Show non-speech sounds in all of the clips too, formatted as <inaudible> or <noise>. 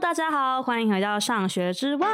大家好，欢迎回到上学之外。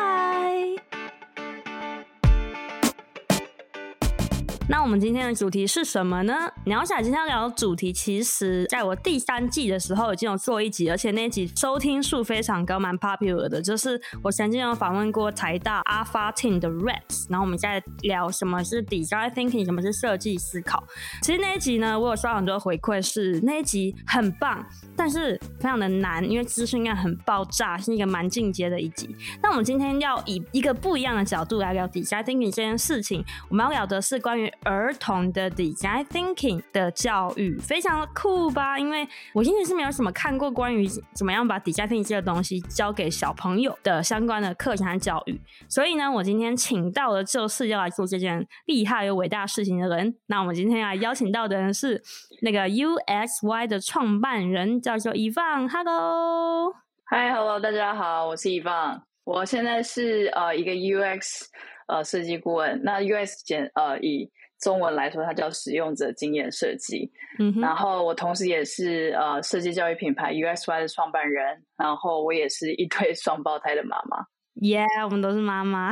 那我们今天的主题是什么呢？鸟小今天要聊的主题，其实在我第三季的时候已经有做一集，而且那一集收听数非常高，蛮 popular 的。就是我曾经有访问过台大 Alpha Team 的 Rex，然后我们在聊什么是 Design Thinking，什么是设计思考。其实那一集呢，我有收到很多回馈，是那一集很棒，但是非常的难，因为资讯量很爆炸，是一个蛮进阶的一集。那我们今天要以一个不一样的角度来聊 Design Thinking 这件事情，我们要聊的是关于儿童的 design thinking 的教育非常的酷吧？因为我现在是没有什么看过关于怎么样把 design thinking 这个东西教给小朋友的相关的课程和教育，所以呢，我今天请到的就是要来做这件厉害又伟大事情的人。那我们今天要邀请到的人是那个 UXY 的创办人，叫做 Yvonne。Hello，Hi，Hello，大家好，我是 Yvonne。我现在是呃一个 UX 呃设计顾问。那 UX 简呃以中文来说，它叫使用者经验设计。嗯，然后我同时也是呃设计教育品牌 USY 的创办人，然后我也是一对双胞胎的妈妈。耶，yeah, 我们都是妈妈。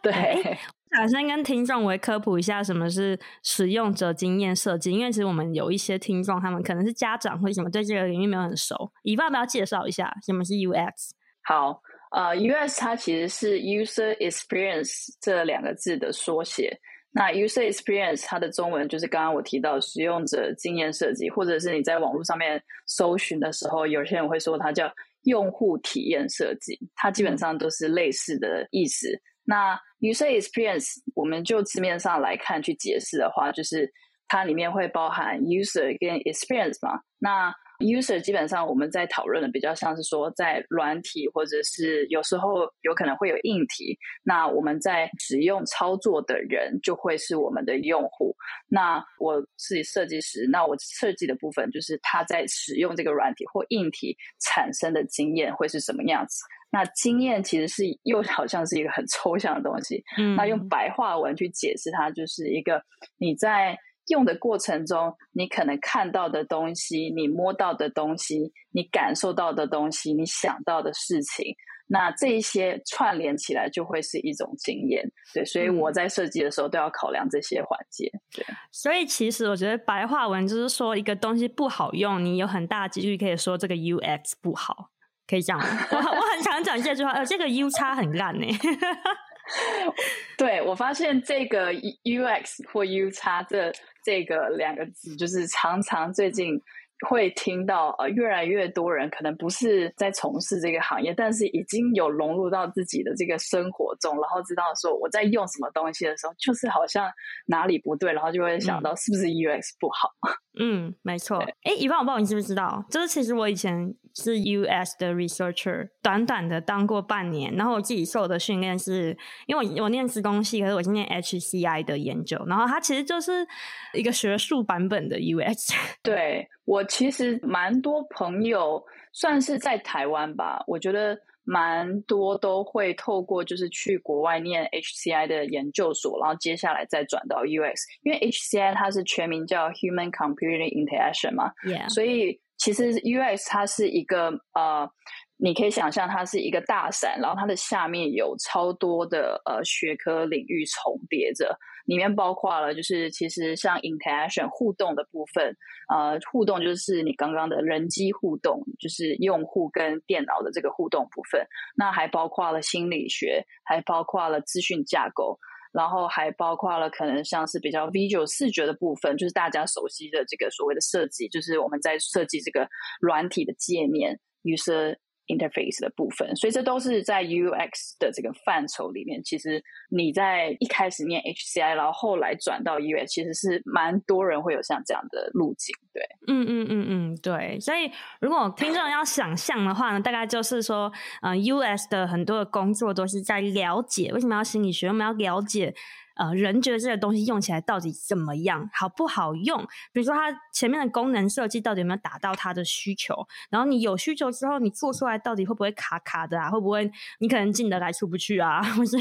对，<laughs> 想先跟听众我科普一下什么是使用者经验设计，因为其实我们有一些听众，他们可能是家长或什么，对这个领域没有很熟。以方要不要介绍一下什么是 UX？好，呃，US 它其实是 User Experience 这两个字的缩写。那 user experience 它的中文就是刚刚我提到使用者经验设计，或者是你在网络上面搜寻的时候，有些人会说它叫用户体验设计，它基本上都是类似的意思。那 user experience 我们就字面上来看去解释的话，就是它里面会包含 user 跟 experience 嘛。那 User 基本上我们在讨论的比较像是说，在软体或者是有时候有可能会有硬体，那我们在使用操作的人就会是我们的用户。那我是设计师，那我设计的部分就是他在使用这个软体或硬体产生的经验会是什么样子。那经验其实是又好像是一个很抽象的东西，嗯，那用白话文去解释它，就是一个你在。用的过程中，你可能看到的东西，你摸到的东西，你感受到的东西，你想到的事情，那这一些串联起来就会是一种经验。对，所以我在设计的时候都要考量这些环节。对，所以其实我觉得白话文就是说，一个东西不好用，你有很大几率可以说这个 UX 不好，可以这样。我我很常讲这句话，呃，这个 U 差很烂呢。<laughs> 对，我发现这个 UX 或 U 叉这这个两个字，就是常常最近会听到呃越来越多人可能不是在从事这个行业，但是已经有融入到自己的这个生活中，然后知道说我在用什么东西的时候，就是好像哪里不对，然后就会想到是不是 UX 不好。嗯，没错。哎，以方，我不知道你知不知道，就是其实我以前是 US 的 researcher，短短的当过半年，然后我自己受的训练是，因为我我念职工系，可是我是念 HCI 的研究，然后它其实就是一个学术版本的 UX。对，我其实蛮多朋友，算是在台湾吧，我觉得。蛮多都会透过就是去国外念 HCI 的研究所，然后接下来再转到 UX，因为 HCI 它是全名叫 Human Computer Interaction 嘛.所以其实 UX 它是一个呃，你可以想象它是一个大伞，然后它的下面有超多的呃学科领域重叠着。里面包括了，就是其实像 interaction 互动的部分，呃，互动就是你刚刚的人机互动，就是用户跟电脑的这个互动部分。那还包括了心理学，还包括了资讯架构，然后还包括了可能像是比较 visual 视觉的部分，就是大家熟悉的这个所谓的设计，就是我们在设计这个软体的界面，user interface 的部分，所以这都是在 UX 的这个范畴里面。其实你在一开始念 HCI，然后后来转到 UX，其实是蛮多人会有像这样的路径。对，嗯嗯嗯嗯，对。所以如果听众要想象的话呢，大概就是说，嗯、，UX 的很多的工作都是在了解为什么要心理学，我们要了解。呃，人觉得这个东西用起来到底怎么样，好不好用？比如说，它前面的功能设计到底有没有达到它的需求？然后你有需求之后，你做出来到底会不会卡卡的啊？会不会你可能进得来出不去啊？<laughs> 或是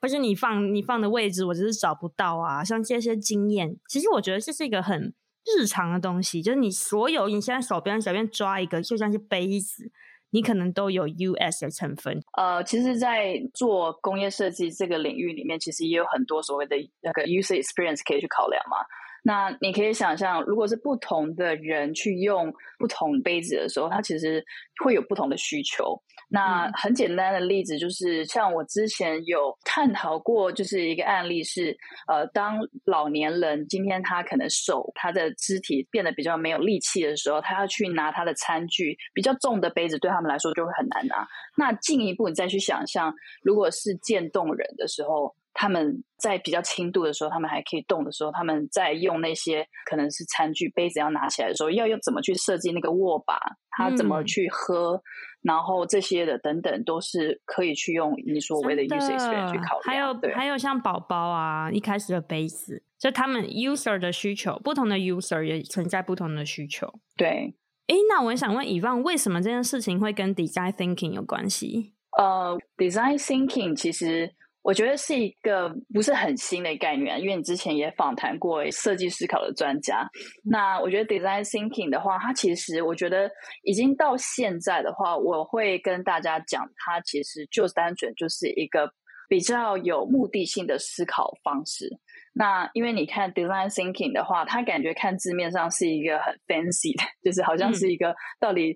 或是你放你放的位置我只是找不到啊？像这些经验，其实我觉得这是一个很日常的东西，就是你所有你现在手边随便抓一个，就像是杯子。你可能都有 US 的成分。呃，其实，在做工业设计这个领域里面，其实也有很多所谓的那个 user experience 可以去考量嘛。那你可以想象，如果是不同的人去用不同杯子的时候，它其实会有不同的需求。那很简单的例子就是，像我之前有探讨过，就是一个案例是，呃，当老年人今天他可能手他的肢体变得比较没有力气的时候，他要去拿他的餐具比较重的杯子，对他们来说就会很难拿。那进一步你再去想象，如果是渐冻人的时候。他们在比较轻度的时候，他们还可以动的时候，他们在用那些可能是餐具、杯子要拿起来的时候，要用怎么去设计那个握把，他怎么去喝，嗯、然后这些的等等，都是可以去用你所谓的 user experience 去考虑。还有对还有像宝宝啊，一开始的杯子，就他们 user 的需求，不同的 user 也存在不同的需求。对，哎，那我想问 Yvonne，为什么这件事情会跟 design thinking 有关系？呃、uh,，design thinking 其实。我觉得是一个不是很新的概念，因为你之前也访谈过设计思考的专家。那我觉得 design thinking 的话，它其实我觉得已经到现在的话，我会跟大家讲，它其实就单纯就是一个比较有目的性的思考方式。那因为你看 design thinking 的话，它感觉看字面上是一个很 fancy 的，就是好像是一个到底、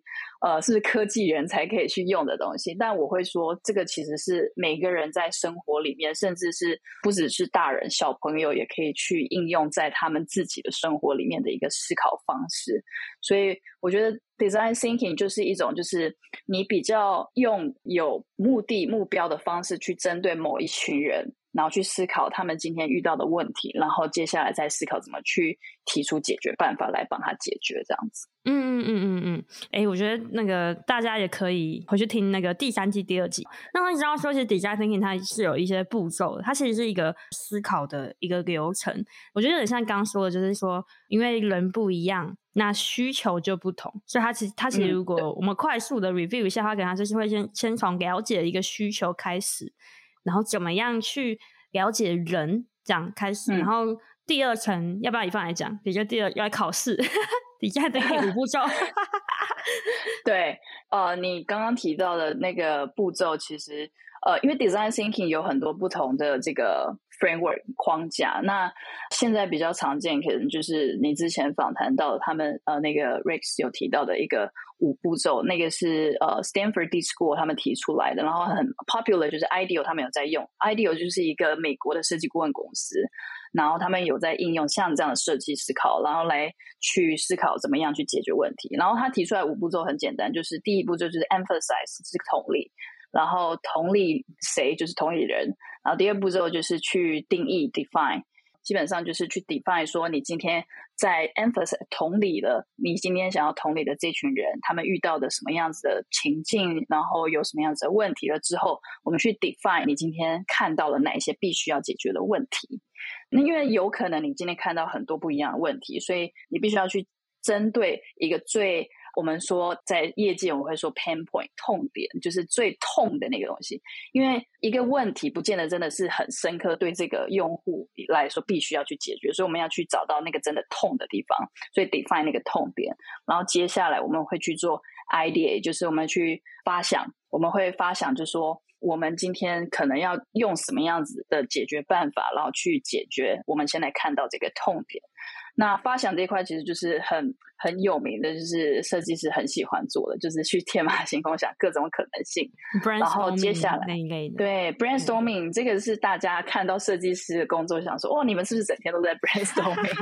嗯、呃是不是科技人才可以去用的东西。但我会说，这个其实是每个人在生活里面，甚至是不只是大人小朋友也可以去应用在他们自己的生活里面的一个思考方式。所以我觉得 design thinking 就是一种，就是你比较用有目的目标的方式去针对某一群人。然后去思考他们今天遇到的问题，然后接下来再思考怎么去提出解决办法来帮他解决，这样子。嗯嗯嗯嗯嗯。哎、欸，我觉得那个大家也可以回去听那个第三季第二集。那你知道说，其实 design thinking 它是有一些步骤的，它其实是一个思考的一个流程。我觉得有点像刚刚说的，就是说，因为人不一样，那需求就不同，所以它其实它其实如果我们快速的 review 一下，它可能就是会先先从了解一个需求开始。然后怎么样去了解人，这样开始。嗯、然后第二层要不要一放来讲？比较第二要来考试，底下的五步骤。<laughs> 对，呃，你刚刚提到的那个步骤，其实呃，因为 design thinking 有很多不同的这个 framework 框架。那现在比较常见，可能就是你之前访谈到的他们呃那个 Rex 有提到的一个。五步骤，那个是呃 Stanford D School 他们提出来的，然后很 popular，就是 IDEO 他们有在用，IDEO 就是一个美国的设计顾问公司，然后他们有在应用像这样的设计思考，然后来去思考怎么样去解决问题。然后他提出来五步骤很简单，就是第一步骤就是 emphasize 是同理，然后同理谁就是同理人，然后第二步骤就是去定义 define。基本上就是去 define 说，你今天在 emphasize 同理了，你今天想要同理的这群人，他们遇到的什么样子的情境，然后有什么样子的问题了之后，我们去 define 你今天看到了哪一些必须要解决的问题。那因为有可能你今天看到很多不一样的问题，所以你必须要去针对一个最。我们说，在业界我们会说 pain point 痛点，就是最痛的那个东西。因为一个问题不见得真的是很深刻，对这个用户来说必须要去解决，所以我们要去找到那个真的痛的地方，所以 define 那个痛点。然后接下来我们会去做 idea，就是我们去发想，我们会发想，就是说我们今天可能要用什么样子的解决办法，然后去解决我们现在看到这个痛点。那发想这一块其实就是很很有名的，就是设计师很喜欢做的，就是去天马行空想各种可能性，然后接下来那一类的对 brainstorming 这个是大家看到设计师的工作想说，哦，你们是不是整天都在 <laughs> brainstorming？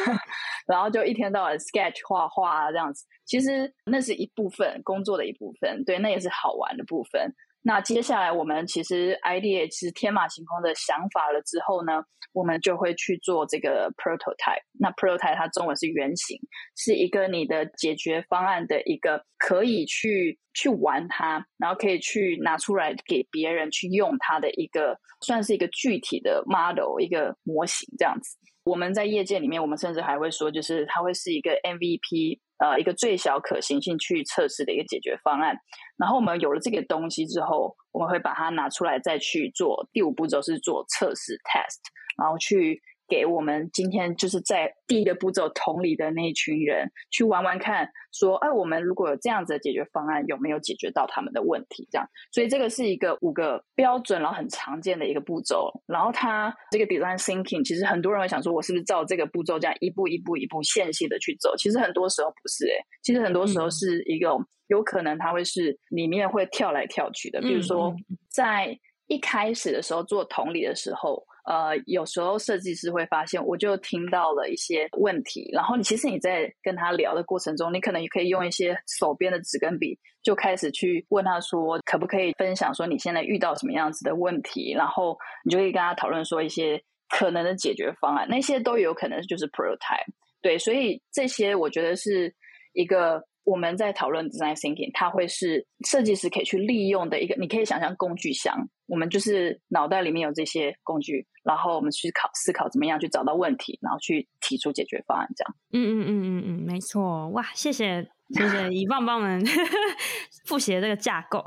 <laughs> 然后就一天到晚 sketch 画画啊这样子，其实那是一部分工作的一部分，对，那也是好玩的部分。那接下来我们其实 idea 其实天马行空的想法了之后呢，我们就会去做这个 prototype。那 prototype 它中文是原型，是一个你的解决方案的一个可以去去玩它，然后可以去拿出来给别人去用它的一个，算是一个具体的 model 一个模型这样子。我们在业界里面，我们甚至还会说，就是它会是一个 MVP。呃，一个最小可行性去测试的一个解决方案。然后我们有了这个东西之后，我们会把它拿出来再去做第五步骤，是做测试 test，然后去给我们今天就是在第一个步骤同理的那一群人去玩玩看，说，哎，我们如果有这样子的解决方案，有没有解决到他们的问题？这样，所以这个是一个五个标准，然后很常见的一个步骤。然后它这个 design thinking，其实很多人会想说，我是不是照这个步骤这样一步一步一步线性的去走？其实很多时候不是，哎，其实很多时候是一个、嗯、有可能它会是里面会跳来跳去的，比如说在一开始的时候做同理的时候。呃，有时候设计师会发现，我就听到了一些问题，然后你其实你在跟他聊的过程中，你可能也可以用一些手边的纸跟笔，就开始去问他说，可不可以分享说你现在遇到什么样子的问题，然后你就可以跟他讨论说一些可能的解决方案，那些都有可能就是 prototype，对，所以这些我觉得是一个。我们在讨论 design thinking，它会是设计师可以去利用的一个，你可以想象工具箱，我们就是脑袋里面有这些工具，然后我们去考思考怎么样去找到问题，然后去提出解决方案，这样。嗯嗯嗯嗯嗯，没错，哇，谢谢谢谢以放帮我们 <laughs> 复习这个架构。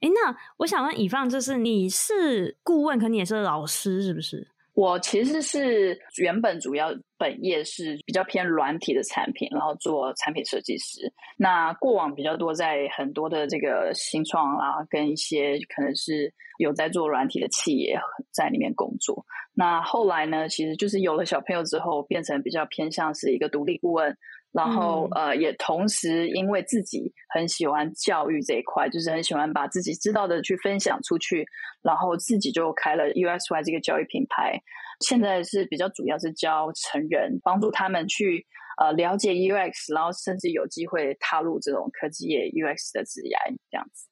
哎，那我想问以放，就是你是顾问，可你也是老师，是不是？我其实是原本主要本业是比较偏软体的产品，然后做产品设计师。那过往比较多在很多的这个新创啊，跟一些可能是有在做软体的企业在里面工作。那后来呢，其实就是有了小朋友之后，变成比较偏向是一个独立顾问。然后，呃，也同时因为自己很喜欢教育这一块，就是很喜欢把自己知道的去分享出去，然后自己就开了 USY 这个教育品牌。现在是比较主要是教成人，帮助他们去呃了解 UX，然后甚至有机会踏入这种科技业 UX 的职业这样子。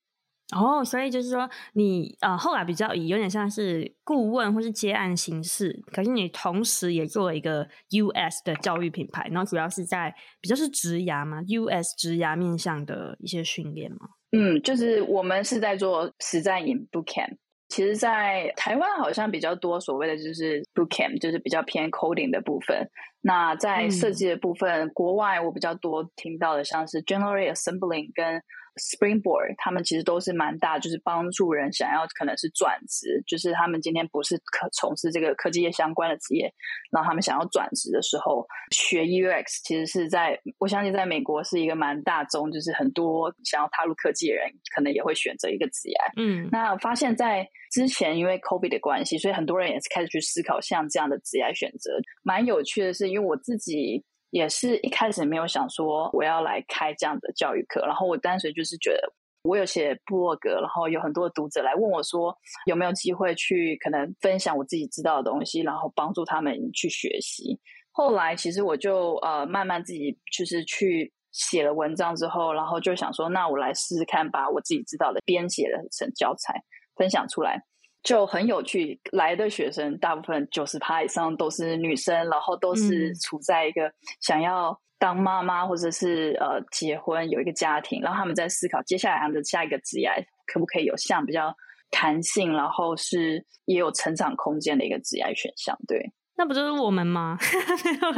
哦，所以就是说你呃后来比较以有点像是顾问或是接案形式，可是你同时也做了一个 US 的教育品牌，然后主要是在比较是职涯嘛，US 职涯面向的一些训练嘛。嗯，就是我们是在做实战营 Bootcamp。其实，在台湾好像比较多所谓的就是 Bootcamp，就是比较偏 coding 的部分。那在设计的部分，嗯、国外我比较多听到的像是 General Assembly 跟 Springboard，他们其实都是蛮大，就是帮助人想要可能是转职，就是他们今天不是可从事这个科技业相关的职业，然后他们想要转职的时候学 UX，其实是在我相信在美国是一个蛮大众，就是很多想要踏入科技的人可能也会选择一个职业。嗯，那我发现在之前因为 COVID 的关系，所以很多人也是开始去思考像这样的职业选择。蛮有趣的是，因为我自己。也是一开始没有想说我要来开这样的教育课，然后我单纯就是觉得我有写部落格，然后有很多读者来问我说有没有机会去可能分享我自己知道的东西，然后帮助他们去学习。后来其实我就呃慢慢自己就是去写了文章之后，然后就想说那我来试试看把我自己知道的编写的成教材分享出来。就很有趣，来的学生大部分九十趴以上都是女生，然后都是处在一个想要当妈妈或者是呃结婚有一个家庭，然后他们在思考接下来他们的下一个职业可不可以有像比较弹性，然后是也有成长空间的一个职业选项。对，那不就是我们吗？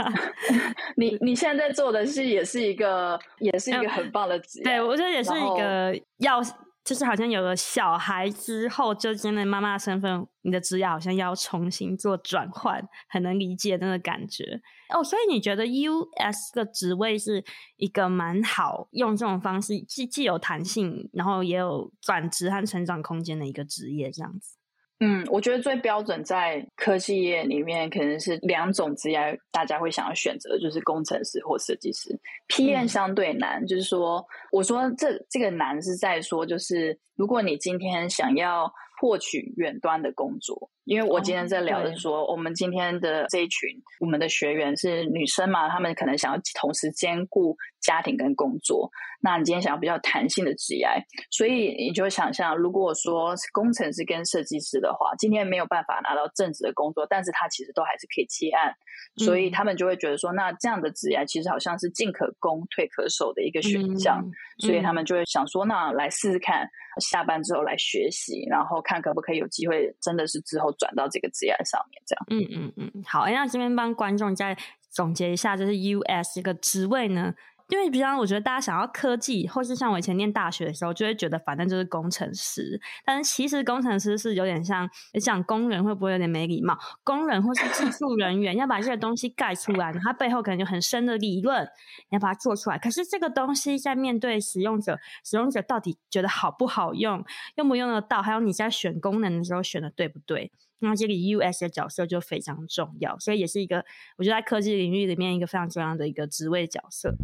<laughs> 你你现在在做的是也是一个也是一个很棒的职业，对我觉得也是一个要。就是好像有了小孩之后，就真的妈妈身份，你的职业好像要重新做转换，很能理解那个感觉哦。所以你觉得 US 的职位是一个蛮好用这种方式，既既有弹性，然后也有转职和成长空间的一个职业，这样子。嗯，我觉得最标准在科技业里面，可能是两种职业，大家会想要选择，就是工程师或设计师。PM 相对难，嗯、就是说，我说这这个难是在说，就是如果你今天想要获取远端的工作。因为我今天在聊的是说，哦、我们今天的这一群，我们的学员是女生嘛，她们可能想要同时兼顾家庭跟工作。那你今天想要比较弹性的职业，所以你就会想象，如果说工程师跟设计师的话，今天没有办法拿到正职的工作，但是他其实都还是可以接案，所以他们就会觉得说，那这样的职业其实好像是进可攻退可守的一个选项，嗯、所以他们就会想说，那来试试看，下班之后来学习，然后看可不可以有机会，真的是之后。转到这个职业上面，这样。嗯嗯嗯，好，那这边帮观众再总结一下，就是 US 这个职位呢，因为比方我觉得大家想要科技，或是像我以前念大学的时候，就会觉得反正就是工程师。但是其实工程师是有点像讲工人，会不会有点没礼貌？工人或是技术人员要把这些东西盖出来，它背后可能有很深的理论，你要把它做出来。可是这个东西在面对使用者，使用者到底觉得好不好用，用不用得到，还有你在选功能的时候选的对不对？那这里 U S 的角色就非常重要，所以也是一个我觉得在科技领域里面一个非常重要的一个职位角色。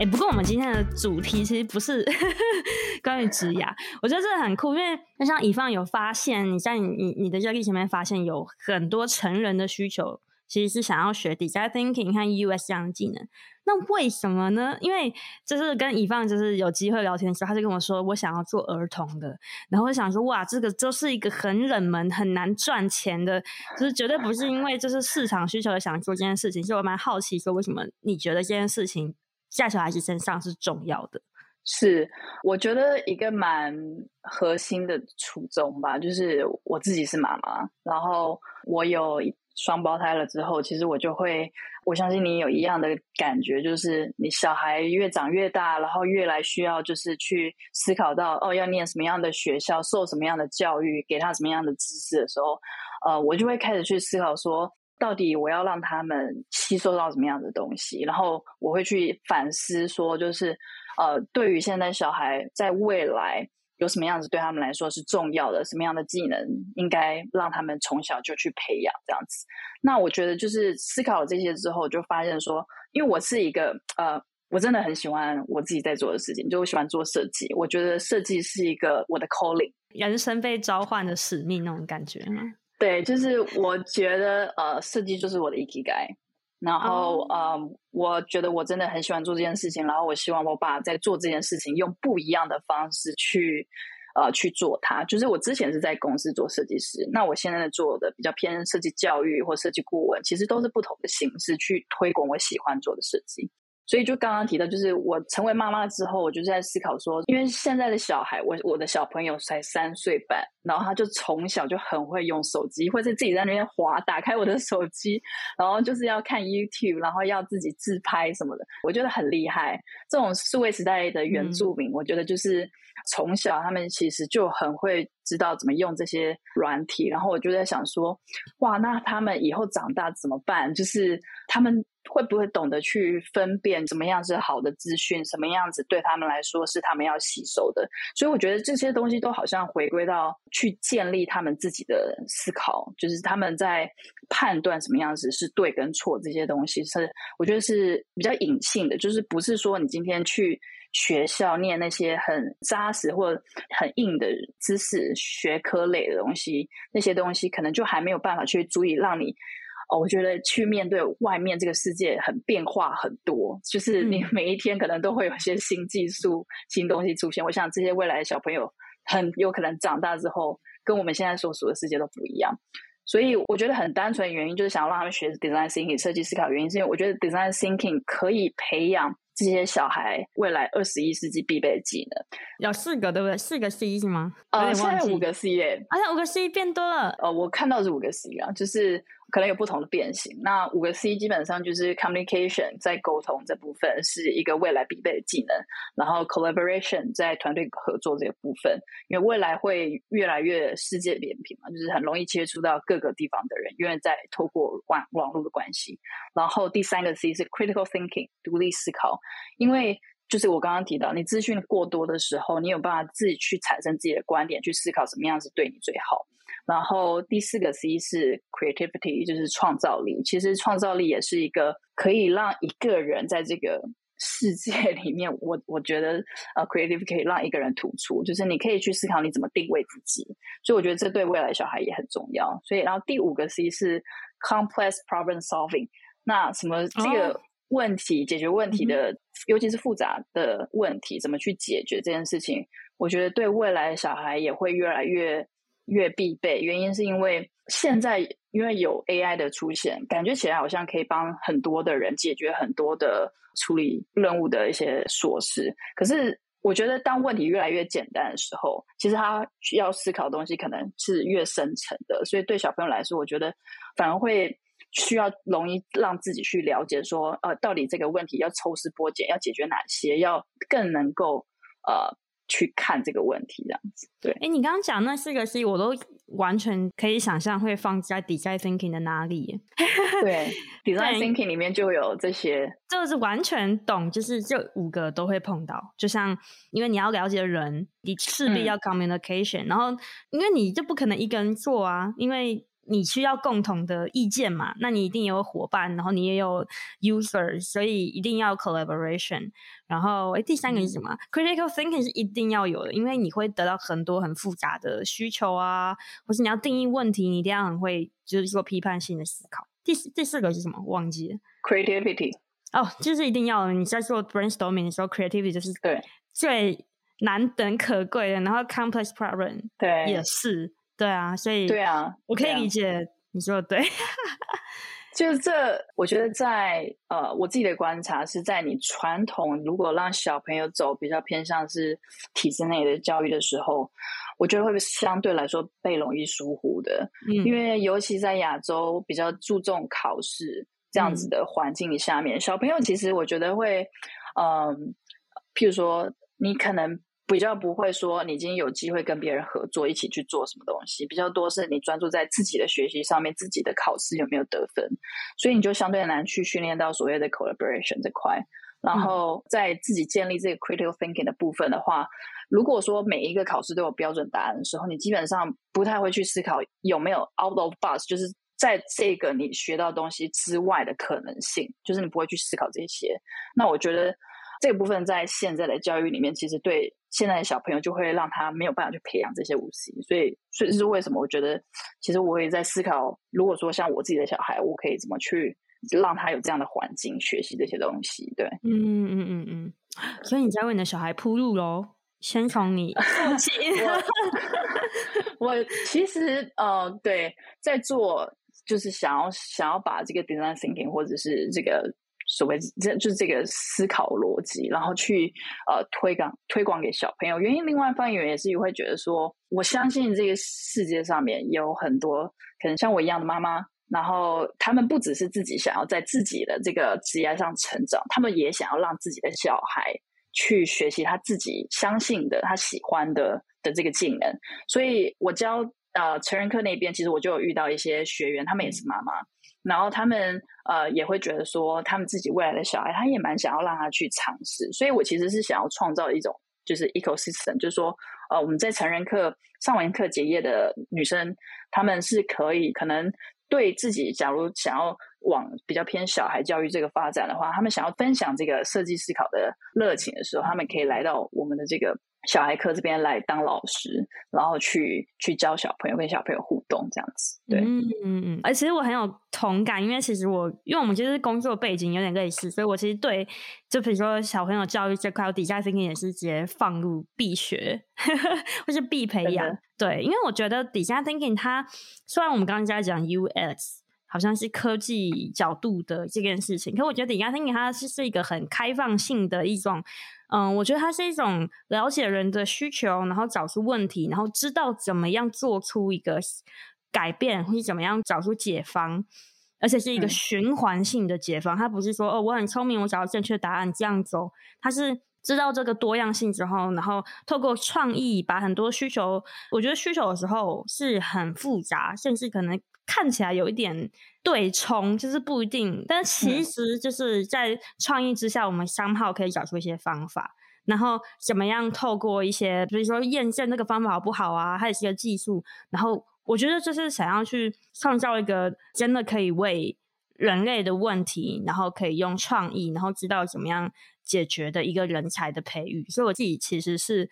哎、不过我们今天的主题其实不是 <laughs> 关于职涯，我觉得这很酷，因为就像以放有发现，你在你你的热力前面发现有很多成人的需求。其实是想要学 design thinking 和 US 这样的技能，那为什么呢？因为就是跟以放就是有机会聊天的时候，他就跟我说，我想要做儿童的，然后我想说，哇，这个就是一个很冷门、很难赚钱的，就是绝对不是因为就是市场需求想做这件事情。所以我蛮好奇，说为什么你觉得这件事情在小孩子身上是重要的？是，我觉得一个蛮核心的初衷吧，就是我自己是妈妈，然后我有。双胞胎了之后，其实我就会，我相信你有一样的感觉，就是你小孩越长越大，然后越来需要就是去思考到哦，要念什么样的学校，受什么样的教育，给他什么样的知识的时候，呃，我就会开始去思考说，到底我要让他们吸收到什么样的东西，然后我会去反思说，就是呃，对于现在小孩在未来。有什么样子对他们来说是重要的？什么样的技能应该让他们从小就去培养？这样子，那我觉得就是思考了这些之后，就发现说，因为我是一个呃，我真的很喜欢我自己在做的事情，就我喜欢做设计。我觉得设计是一个我的 calling，人生被召唤的使命那种感觉吗？对，就是我觉得呃，设计就是我的 ikigai。然后，嗯、um, 我觉得我真的很喜欢做这件事情。然后，我希望我把在做这件事情用不一样的方式去，呃，去做它。就是我之前是在公司做设计师，那我现在做的比较偏设计教育或设计顾问，其实都是不同的形式去推广我喜欢做的设计。所以就刚刚提到，就是我成为妈妈之后，我就在思考说，因为现在的小孩，我我的小朋友才三岁半，然后他就从小就很会用手机，或者是自己在那边滑，打开我的手机，然后就是要看 YouTube，然后要自己自拍什么的，我觉得很厉害。这种数位时代的原住民，嗯、我觉得就是从小他们其实就很会知道怎么用这些软体，然后我就在想说，哇，那他们以后长大怎么办？就是他们。会不会懂得去分辨什么样是好的资讯，什么样子对他们来说是他们要吸收的？所以我觉得这些东西都好像回归到去建立他们自己的思考，就是他们在判断什么样子是对跟错，这些东西是我觉得是比较隐性的，就是不是说你今天去学校念那些很扎实或很硬的知识学科类的东西，那些东西可能就还没有办法去足以让你。哦，我觉得去面对外面这个世界很变化很多，就是你每一天可能都会有一些新技术、新东西出现。我想这些未来的小朋友很有可能长大之后，跟我们现在所处的世界都不一样。所以我觉得很单纯的原因就是想要让他们学 design thinking 设计思考，原因是因为我觉得 design thinking 可以培养这些小孩未来二十一世纪必备的技能。有四个对不对？四个 C 是吗？呃，现在五个 C 耶，而且五个 C 变多了。呃，我看到是五个 C 啊，就是。可能有不同的变形。那五个 C 基本上就是 communication，在沟通这部分是一个未来必备的技能。然后 collaboration 在团队合作这个部分，因为未来会越来越世界连平嘛，就是很容易接触到各个地方的人，因为在透过网网络的关系。然后第三个 C 是 critical thinking，独立思考，因为就是我刚刚提到，你资讯过多的时候，你有办法自己去产生自己的观点，去思考什么样子对你最好。然后第四个 C 是 creativity，就是创造力。其实创造力也是一个可以让一个人在这个世界 <laughs> 里面，我我觉得呃，creativity 可以让一个人突出，就是你可以去思考你怎么定位自己。所以我觉得这对未来小孩也很重要。所以，然后第五个 C 是 complex problem solving。那什么这个问题、哦、解决问题的，尤其是复杂的问题，怎么去解决这件事情？我觉得对未来小孩也会越来越。越必备，原因是因为现在因为有 AI 的出现，感觉起来好像可以帮很多的人解决很多的处理任务的一些琐事。可是我觉得当问题越来越简单的时候，其实他要思考的东西可能是越深层的。所以对小朋友来说，我觉得反而会需要容易让自己去了解说，呃，到底这个问题要抽丝剥茧，要解决哪些，要更能够呃。去看这个问题，这样子对。哎，你刚刚讲那四个 C，我都完全可以想象会放在 design thinking 的哪里。<laughs> 对，design thinking 里面就有这些，就是完全懂，就是这五个都会碰到。就像，因为你要了解人，你势必要 communication，、嗯、然后因为你就不可能一个人做啊，因为。你需要共同的意见嘛？那你一定有伙伴，然后你也有 user，所以一定要 collaboration。然后，哎，第三个是什么？嗯，critical thinking 是一定要有的，因为你会得到很多很复杂的需求啊，或是你要定义问题，你一定要很会，就是说批判性的思考。第四第四个是什么？忘记了。creativity。哦，就是一定要的。你在做 brainstorming 的时候，creativity 就是对最难能可贵的。然后 complex problem 对也是。对啊，所以对啊，我可以理解你说的对。<laughs> 就是这，我觉得在呃，我自己的观察是在你传统如果让小朋友走比较偏向是体制内的教育的时候，我觉得会相对来说被容易疏忽的。嗯，因为尤其在亚洲比较注重考试这样子的环境下面，嗯，小朋友其实我觉得会，嗯，呃，譬如说你可能。比较不会说你已经有机会跟别人合作，一起去做什么东西，比较多是你专注在自己的学习上面，自己的考试有没有得分，所以你就相对难去训练到所谓的 collaboration 这块。然后在自己建立这个 critical thinking 的部分的话，如果说每一个考试都有标准答案的时候，你基本上不太会去思考有没有 out of box，就是在这个你学到东西之外的可能性，就是你不会去思考这些。那我觉得。这个部分在现在的教育里面，其实对现在的小朋友就会让他没有办法去培养这些五 C，所以，所以这是为什么？我觉得，其实我也在思考，如果说像我自己的小孩，我可以怎么去让他有这样的环境学习这些东西？对，嗯嗯嗯嗯。所以你在为你的小孩铺路喽？先从你父亲。<laughs> 我，<laughs> 我其实呃，对，在做就是想要想要把这个 design thinking 或者是这个。所谓这就是这个思考逻辑，然后去呃推广推广给小朋友。原因另外一方面也是会觉得说，我相信这个世界上面有很多可能像我一样的妈妈，然后他们不只是自己想要在自己的这个职业上成长，他们也想要让自己的小孩去学习他自己相信的、他喜欢的的这个技能。所以我教呃成人课那边，其实我就有遇到一些学员，他们也是妈妈。然后他们呃也会觉得说，他们自己未来的小孩，他也蛮想要让他去尝试。所以我其实是想要创造一种就是 ecosystem，就是说呃我们在成人课上完课结业的女生，他们是可以可能对自己，假如想要往比较偏小孩教育这个发展的话，他们想要分享这个设计思考的热情的时候，他们可以来到我们的这个。小孩课这边来当老师，然后去去教小朋友，跟小朋友互动这样子。对，嗯嗯嗯。而其实我很有同感，因为其实我因为我们其实工作背景有点类似，所以我其实对就比如说小朋友教育这块，我底下 thinking 也是直接放入必学，<laughs> 或是必培养。对，因为我觉得底下 thinking 它虽然我们刚刚在讲 UX，好像是科技角度的这件事情，可我觉得底下 thinking 它是是一个很开放性的一种。嗯，我觉得它是一种了解人的需求，然后找出问题，然后知道怎么样做出一个改变，或者怎么样找出解方，而且是一个循环性的解方。它不是说哦，我很聪明，我找到正确答案这样走。它是知道这个多样性之后，然后透过创意把很多需求，我觉得需求的时候是很复杂，甚至可能看起来有一点。对冲就是不一定，但其实就是在创意之下，我们商号可以找出一些方法，然后怎么样透过一些，比如说验证那个方法好不好啊，它也是一个技术。然后我觉得就是想要去创造一个真的可以为人类的问题，然后可以用创意，然后知道怎么样解决的一个人才的培育。所以我自己其实是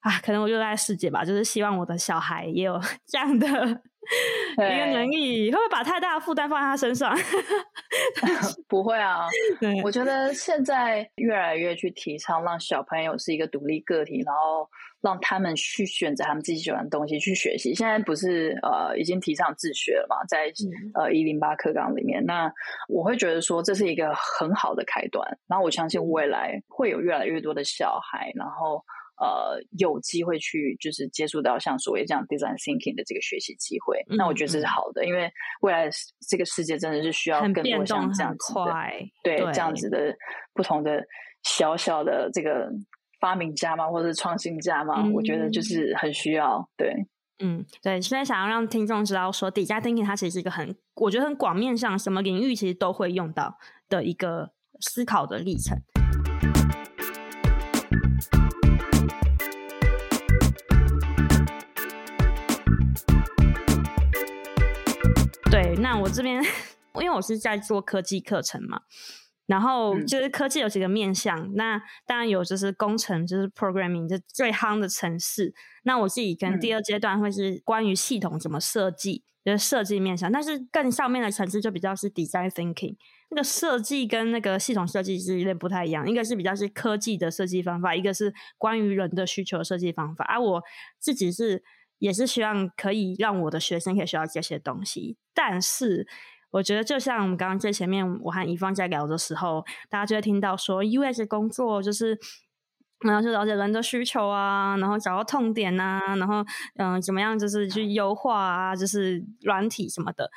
啊，可能我就在世界吧，就是希望我的小孩也有 <laughs> 这样的。<laughs> 一个能力会不会把太大的负担放在他身上？<laughs> 不会啊，我觉得现在越来越去提倡让小朋友是一个独立个体，然后让他们去选择他们自己喜欢的东西去学习。现在不是呃已经提倡自学了嘛，在呃一零八课纲里面，那我会觉得说这是一个很好的开端。然后我相信未来会有越来越多的小孩，然后。呃，有机会去就是接触到像所谓这样 design thinking 的这个学习机会，嗯，那我觉得这是好的，因为未来这个世界真的是需要更多像这样子的，对，对这样子的不同的小小的这个发明家嘛，或者是创新家嘛，嗯，我觉得就是很需要，对，嗯，对，所以想要让听众知道说，design thinking 它其实是一个很，我觉得很广面上，什么领域其实都会用到的一个思考的历程。对，那我这边，<laughs> 因为我是在做科技课程嘛，然后就是科技有几个面向，嗯、那当然有就是工程，就是 programming，就最夯的城市。那我自己跟第二阶段会是关于系统怎么设计，就是设计面向。但是更上面的层次就比较是 design thinking，那个设计跟那个系统设计是有点不太一样，一个是比较是科技的设计方法，一个是关于人的需求的设计方法。而、啊、我自己是。也是希望可以让我的学生可以学到这些东西，但是我觉得就像我们刚刚最前面我和怡芳在聊的时候，大家就会听到说，UX 工作就是，然后去了解人的需求啊，然后找到痛点啊，然后嗯、呃，怎么样就是去优化啊，就是软体什么的。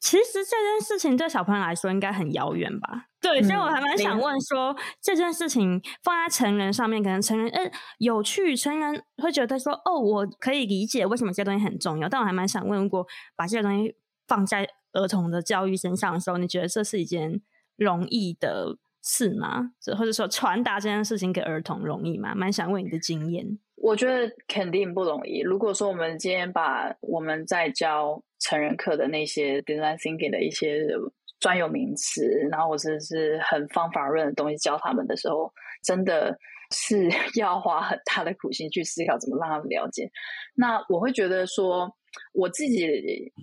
其实这件事情对小朋友来说应该很遥远吧？对，所以我还蛮想问说，这件事情放在成人上面，可能成人诶有趣，成人会觉得说哦，我可以理解为什么这些东西很重要。但我还蛮想问，如果把这些东西放在儿童的教育身上的时候，你觉得这是一件容易的事吗？或者说传达这件事情给儿童容易吗？蛮想问你的经验。我觉得肯定不容易。如果说我们今天把我们在教成人课的那些 design thinking 的一些专有名词，然后或者是很方法论的东西教他们的时候，真的是 <laughs> 要花很大的苦心去思考怎么让他们了解。那我会觉得说，我自己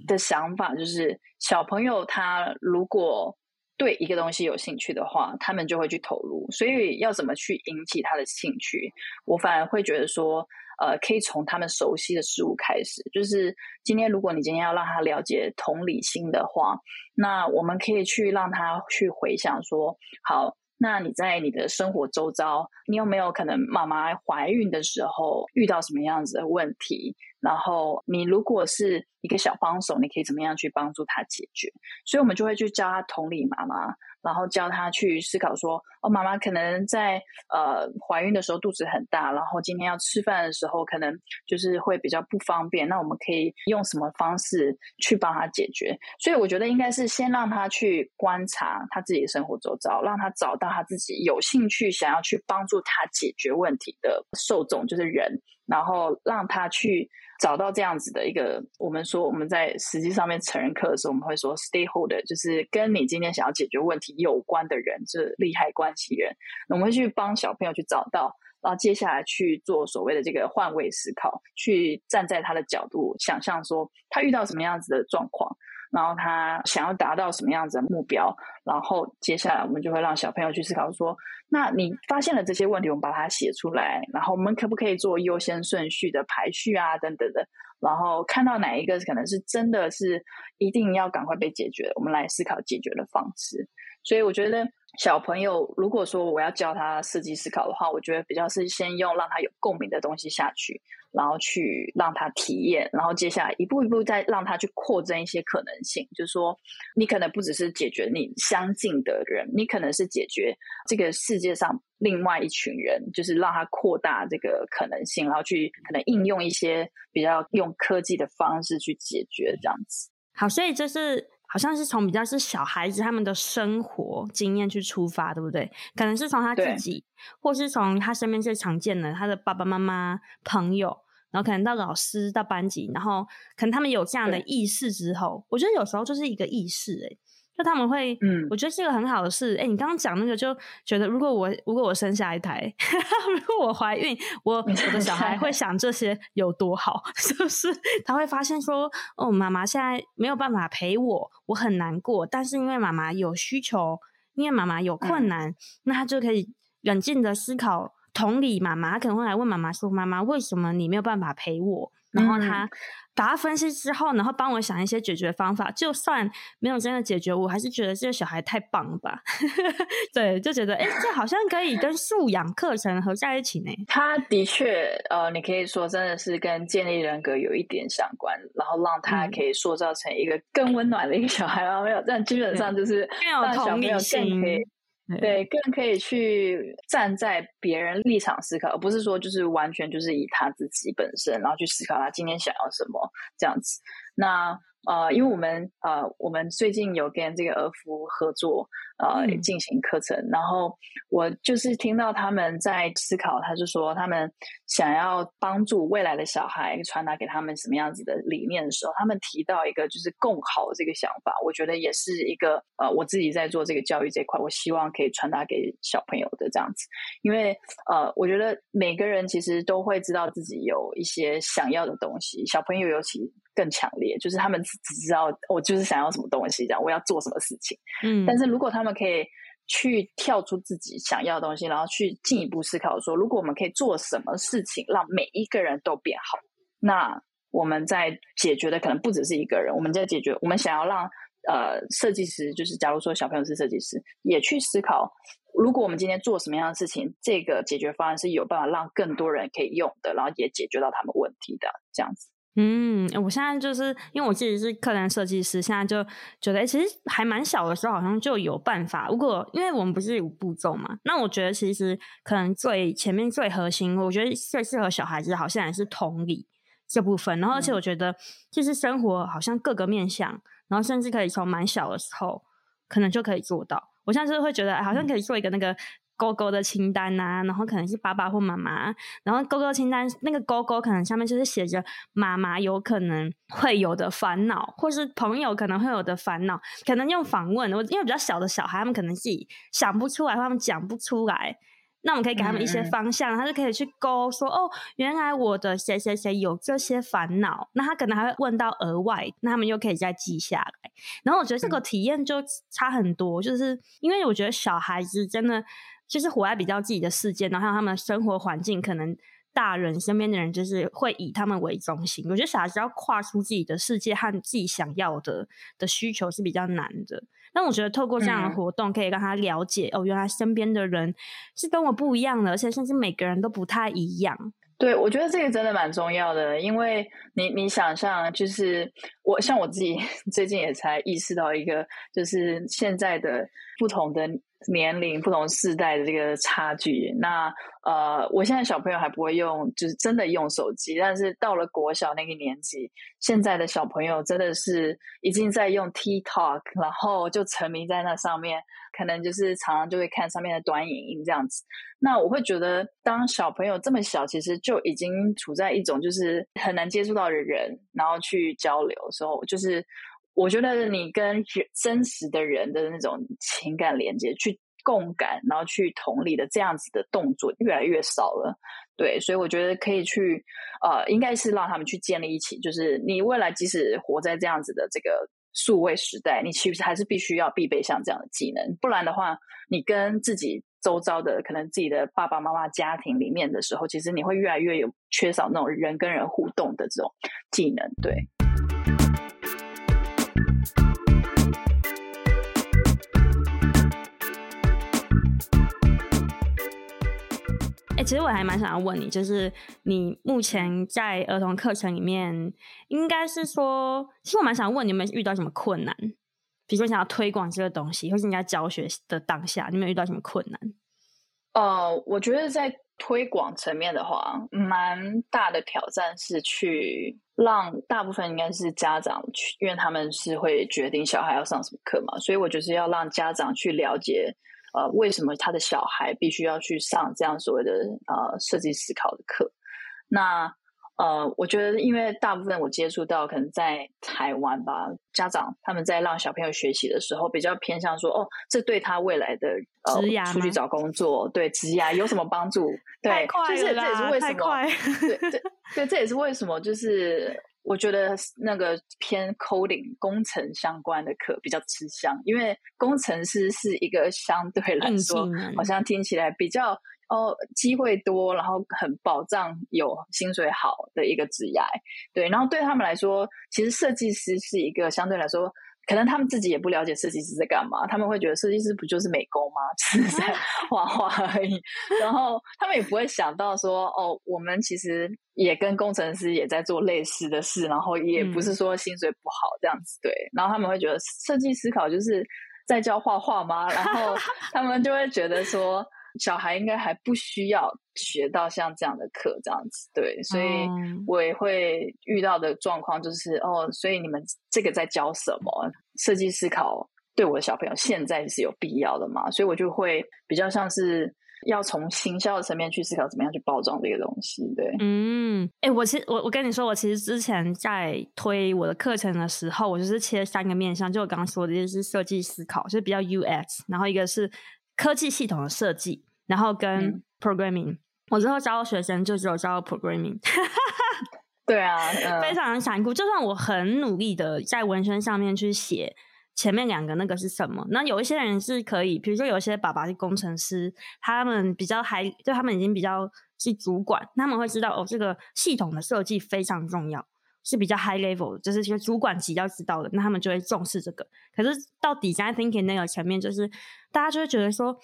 的想法就是，小朋友他如果对一个东西有兴趣的话，他们就会去投入。所以要怎么去引起他的兴趣，我反而会觉得说。呃，可以从他们熟悉的事物开始。就是今天，如果你今天要让他了解同理心的话，那我们可以去让他去回想说，好，那你在你的生活周遭，你有没有可能妈妈怀孕的时候遇到什么样子的问题？然后你如果是一个小帮手，你可以怎么样去帮助他解决？所以我们就会去教他同理妈妈。然后教他去思考说，哦，妈妈可能在呃怀孕的时候肚子很大，然后今天要吃饭的时候可能就是会比较不方便。那我们可以用什么方式去帮他解决？所以我觉得应该是先让他去观察他自己的生活周遭，让他找到他自己有兴趣想要去帮助他解决问题的受众，就是人，然后让他去。找到这样子的一个，我们说我们在实际上面成人课的时候，我们会说 stakeholder，就是跟你今天想要解决问题有关的人，就是利害关系人。我们会去帮小朋友去找到，然后接下来去做所谓的这个换位思考，去站在他的角度想象说他遇到什么样子的状况。然后他想要达到什么样子的目标，然后接下来我们就会让小朋友去思考说：那你发现了这些问题，我们把它写出来，然后我们可不可以做优先顺序的排序啊，等等的，然后看到哪一个可能是真的是一定要赶快被解决，我们来思考解决的方式。所以我觉得小朋友如果说我要教他设计思考的话，我觉得比较是先用让他有共鸣的东西下去。然后去让他体验，然后接下来一步一步再让他去扩增一些可能性。就是说，你可能不只是解决你相近的人，你可能是解决这个世界上另外一群人，就是让他扩大这个可能性，然后去可能应用一些比较用科技的方式去解决这样子。好，所以这是好像是从比较是小孩子他们的生活经验去出发，对不对？可能是从他自己，或是从他身边最常见的他的爸爸妈妈、朋友。然后可能到老师到班级，然后可能他们有这样的意识之后，我觉得有时候就是一个意识，诶就他们会，嗯，我觉得是一个很好的事。诶你刚刚讲那个，就觉得如果我如果我生下一胎，<laughs> 如果我怀孕，我我的小孩会想这些有多好，<laughs> 就是他会发现说，哦，妈妈现在没有办法陪我，我很难过，但是因为妈妈有需求，因为妈妈有困难，嗯，那他就可以冷静的思考。同理妈妈，他可能会来问妈妈说：“妈妈，为什么你没有办法陪我？”然后他。嗯把它分析之后，然后帮我想一些解决方法。就算没有真的解决，我还是觉得这个小孩太棒了吧？<laughs> 对，就觉得哎，这好像可以跟素养课程合在一起呢。他的确，呃，你可以说真的是跟建立人格有一点相关，然后让他可以塑造成一个更温暖的一个小孩。没有，但基本上就是让小朋友更可以。对，更可以去站在别人立场思考，而不是说就是完全就是以他自己本身，然后去思考他今天想要什么这样子。那呃，因为我们呃，我们最近有跟这个儿福合作。呃，进行课程，然后我就是听到他们在思考，他就说他们想要帮助未来的小孩传达给他们什么样子的理念的时候，他们提到一个就是共好这个想法，我觉得也是一个呃，我自己在做这个教育这一块，我希望可以传达给小朋友的这样子，因为呃，我觉得每个人其实都会知道自己有一些想要的东西，小朋友尤其更强烈，就是他们只知道我就是想要什么东西，这样我要做什么事情，嗯，但是如果他们可以去跳出自己想要的东西，然后去进一步思考说，如果我们可以做什么事情让每一个人都变好，那我们在解决的可能不只是一个人，我们在解决我们想要让呃设计师，就是假如说小朋友是设计师，也去思考，如果我们今天做什么样的事情，这个解决方案是有办法让更多人可以用的，然后也解决到他们问题的，这样子。嗯，我现在就是因为我自己是课程设计师，现在就觉得，其实还蛮小的时候好像就有办法。如果因为我们不是有步骤嘛，那我觉得其实可能最前面最核心，我觉得最适合小孩子好像也是同理这部分。然后而且我觉得，其实生活好像各个面向，然后甚至可以从蛮小的时候可能就可以做到。我现在就是会觉得，好像可以做一个那个。勾勾的清单呐、啊，然后可能是爸爸或妈妈，然后勾勾清单那个勾勾可能上面就是写着妈妈有可能会有的烦恼，或是朋友可能会有的烦恼，可能用访问，我因为比较小的小孩，他们可能自己想不出来，或他们讲不出来。那我们可以给他们一些方向，嗯、他就可以去勾说哦，原来我的谁谁谁有这些烦恼，那他可能还会问到额外，那他们又可以再记下来。然后我觉得这个体验就差很多，嗯、就是因为我觉得小孩子真的就是活在比较自己的世界，然后他们的生活环境可能大人身边的人就是会以他们为中心。我觉得小孩子要跨出自己的世界和自己想要的的需求是比较难的。但我觉得透过这样的活动，可以让他了解、嗯、哦，原来身边的人是跟我不一样的，而且甚至每个人都不太一样。对，我觉得这个真的蛮重要的，因为你你想象，就是我像我自己 <laughs> 最近也才意识到一个，就是现在的不同的。年龄不同世代的这个差距，那呃，我现在小朋友还不会用，就是真的用手机，但是到了国小那个年纪，现在的小朋友真的是已经在用 TikTok，然后就沉迷在那上面，可能就是常常就会看上面的短影音这样子。那我会觉得，当小朋友这么小，其实就已经处在一种就是很难接触到的人，然后去交流的时候，就是。我觉得你跟真实的人的那种情感连接，去共感，然后去同理的这样子的动作越来越少了。对，所以我觉得可以去，呃，应该是让他们去建立一起，就是你未来即使活在这样子的这个数位时代，你其实还是必须要必备像这样的技能，不然的话，你跟自己周遭的可能自己的爸爸妈妈家庭里面的时候，其实你会越来越有缺少那种人跟人互动的这种技能，对。其实我还蛮想要问你，就是你目前在儿童课程里面，应该是说，其实我蛮想问你有没有遇到什么困难？比如说想要推广这个东西，或是你在教学的当下，你有没有遇到什么困难？呃，我觉得在推广层面的话，蛮大的挑战是去让大部分应该是家长去，因为他们是会决定小孩要上什么课嘛，所以我就是要让家长去了解。呃，为什么他的小孩必须要去上这样所谓的呃设计思考的课？那呃，我觉得，因为大部分我接触到，可能在台湾吧，家长他们在让小朋友学习的时候，比较偏向说，哦，这对他未来的呃出去找工作，对职涯有什么帮助？对，太快了，就是这也是为什么？对对对，这也是为什么？就是。我觉得那个偏 coding 工程相关的课比较吃香，因为工程师是一个相对来说好像听起来比较哦，机会多，然后很保障，有薪水好的一个职业，对，然后对他们来说，其实设计师是一个相对来说。可能他们自己也不了解设计师在干嘛，他们会觉得设计师不就是美工吗？<laughs> 只是在 <laughs> 画画而已。然后他们也不会想到说，哦，我们其实也跟工程师也在做类似的事，然后也不是说薪水不好这样子。对，然后他们会觉得设计思考就是在教画画吗？然后 <laughs> 他们就会觉得说。小孩应该还不需要学到像这样的课这样子，对，所以我也会遇到的状况就是，哦，所以你们这个在教什么？设计思考对我的小朋友现在是有必要的嘛？所以我就会比较像是要从行销的层面去思考怎么样去包装这个东西，对，嗯，哎、欸，我其实我我跟你说，我其实之前在推我的课程的时候，我就是切三个面向，就我刚刚说的，就是设计思考，就是比较 UX，然后一个是。科技系统的设计，然后跟 programming，、嗯、我之后教学生就只有教 programming。对啊，<laughs> 嗯、非常残酷。就算我很努力的在文宣上面去写前面两个那个是什么，那有一些人是可以，比如说有些爸爸是工程师，他们比较还就他们已经比较是主管，他们会知道哦，这个系统的设计非常重要。是比较 high level，就是一些主管级要知道的，那他们就会重视这个。可是到底在 thinking 那个层面，就是大家就会觉得说，